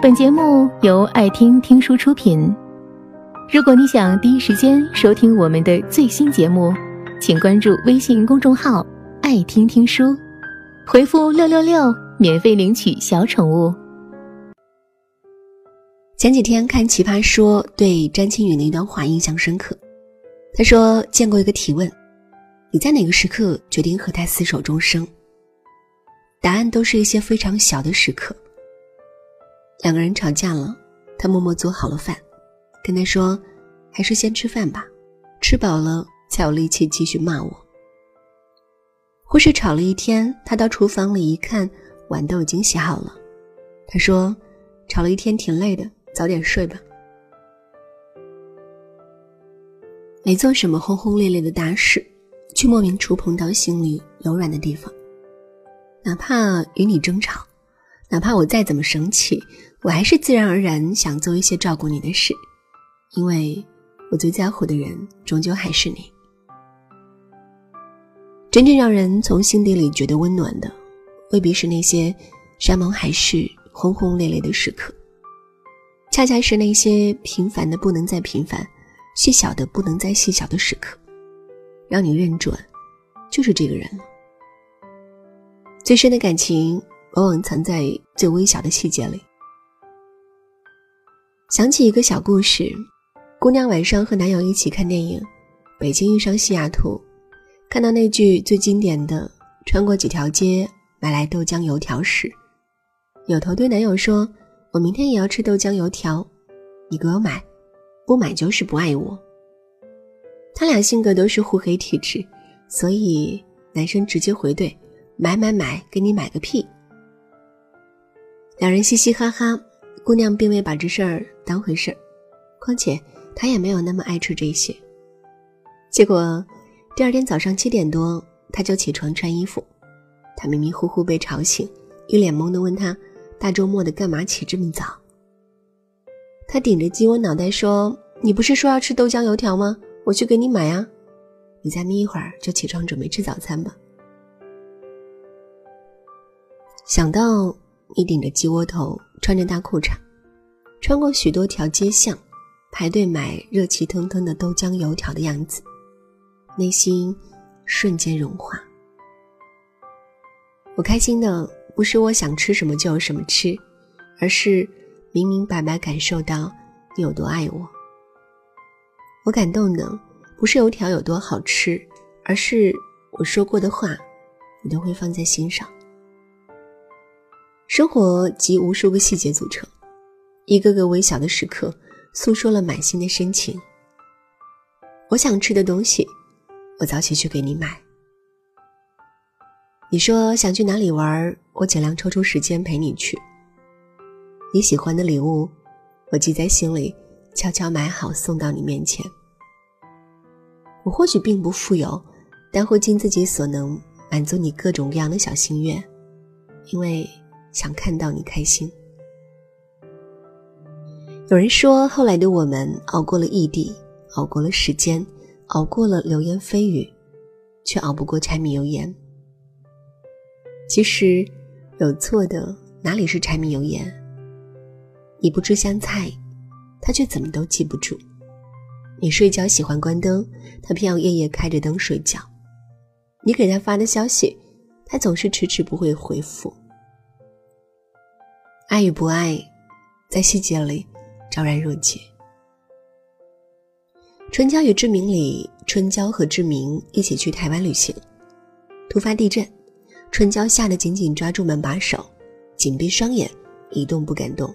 本节目由爱听听书出品。如果你想第一时间收听我们的最新节目，请关注微信公众号“爱听听书”，回复“六六六”免费领取小宠物。前几天看《奇葩说》，对詹青云的一段话印象深刻。他说：“见过一个提问，你在哪个时刻决定和他厮守终生？答案都是一些非常小的时刻。”两个人吵架了，他默默做好了饭，跟他说：“还是先吃饭吧，吃饱了才有力气继续骂我。”或是吵了一天，他到厨房里一看，碗都已经洗好了。他说：“吵了一天挺累的，早点睡吧。”没做什么轰轰烈烈的大事，却莫名触碰到心里柔软的地方。哪怕与你争吵，哪怕我再怎么生气。我还是自然而然想做一些照顾你的事，因为我最在乎的人终究还是你。真正让人从心底里觉得温暖的，未必是那些山盟海誓、轰轰烈烈的时刻，恰恰是那些平凡的不能再平凡、细小的不能再细小的时刻，让你认准，就是这个人了。最深的感情，往往藏在最微小的细节里。想起一个小故事，姑娘晚上和男友一起看电影《北京遇上西雅图》，看到那句最经典的“穿过几条街买来豆浆油条”时，扭头对男友说：“我明天也要吃豆浆油条，你给我买，不买就是不爱我。”他俩性格都是互黑体质，所以男生直接回怼：“买买买，给你买个屁！”两人嘻嘻哈哈。姑娘并未把这事儿当回事儿，况且她也没有那么爱吃这些。结果第二天早上七点多，她就起床穿衣服。她迷迷糊糊被吵醒，一脸懵的问他：“大周末的干嘛起这么早？”他顶着鸡窝脑袋说：“你不是说要吃豆浆油条吗？我去给你买啊！你再眯一会儿就起床准备吃早餐吧。”想到。你顶着鸡窝头，穿着大裤衩，穿过许多条街巷，排队买热气腾腾的豆浆油条的样子，内心瞬间融化。我开心的不是我想吃什么就有什么吃，而是明明白白感受到你有多爱我。我感动的不是油条有多好吃，而是我说过的话，你都会放在心上。生活集无数个细节组成，一个个微小的时刻，诉说了满心的深情。我想吃的东西，我早起去给你买。你说想去哪里玩，我尽量抽出时间陪你去。你喜欢的礼物，我记在心里，悄悄买好送到你面前。我或许并不富有，但会尽自己所能满足你各种各样的小心愿，因为。想看到你开心。有人说，后来的我们熬过了异地，熬过了时间，熬过了流言蜚语，却熬不过柴米油盐。其实，有错的哪里是柴米油盐？你不吃香菜，他却怎么都记不住；你睡觉喜欢关灯，他偏要夜夜开着灯睡觉；你给他发的消息，他总是迟迟不会回复。爱与不爱，在细节里昭然若揭。《春娇与志明》里，春娇和志明一起去台湾旅行，突发地震，春娇吓得紧紧抓住门把手，紧闭双眼，一动不敢动。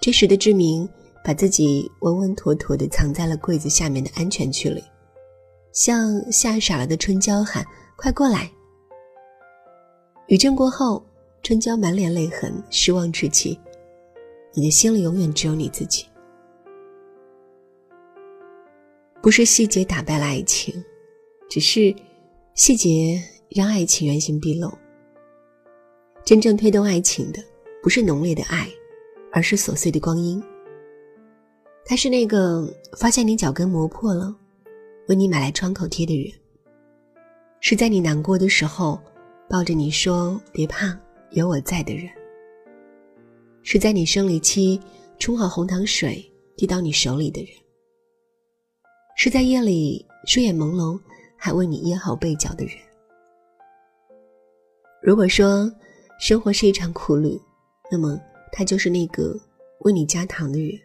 这时的志明把自己稳稳妥妥地藏在了柜子下面的安全区里，向吓傻了的春娇喊：“快过来！”余震过后。春娇满脸泪痕，失望至极。你的心里永远只有你自己。不是细节打败了爱情，只是细节让爱情原形毕露。真正推动爱情的，不是浓烈的爱，而是琐碎的光阴。他是那个发现你脚跟磨破了，为你买来创口贴的人；是在你难过的时候，抱着你说别怕。有我在的人，是在你生理期冲好红糖水递到你手里的人，是在夜里睡眼朦胧还为你掖好被角的人。如果说生活是一场苦旅，那么他就是那个为你加糖的人，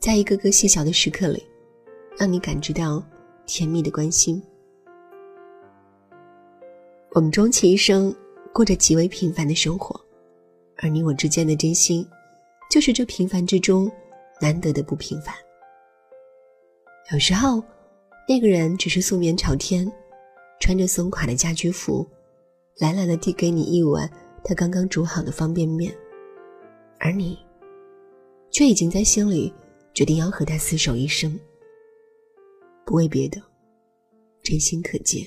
在一个个细小的时刻里，让你感知到甜蜜的关心。我们终其一生过着极为平凡的生活，而你我之间的真心，就是这平凡之中难得的不平凡。有时候，那个人只是素面朝天，穿着松垮的家居服。懒懒的递给你一碗他刚刚煮好的方便面，而你，却已经在心里决定要和他厮守一生。不为别的，真心可见。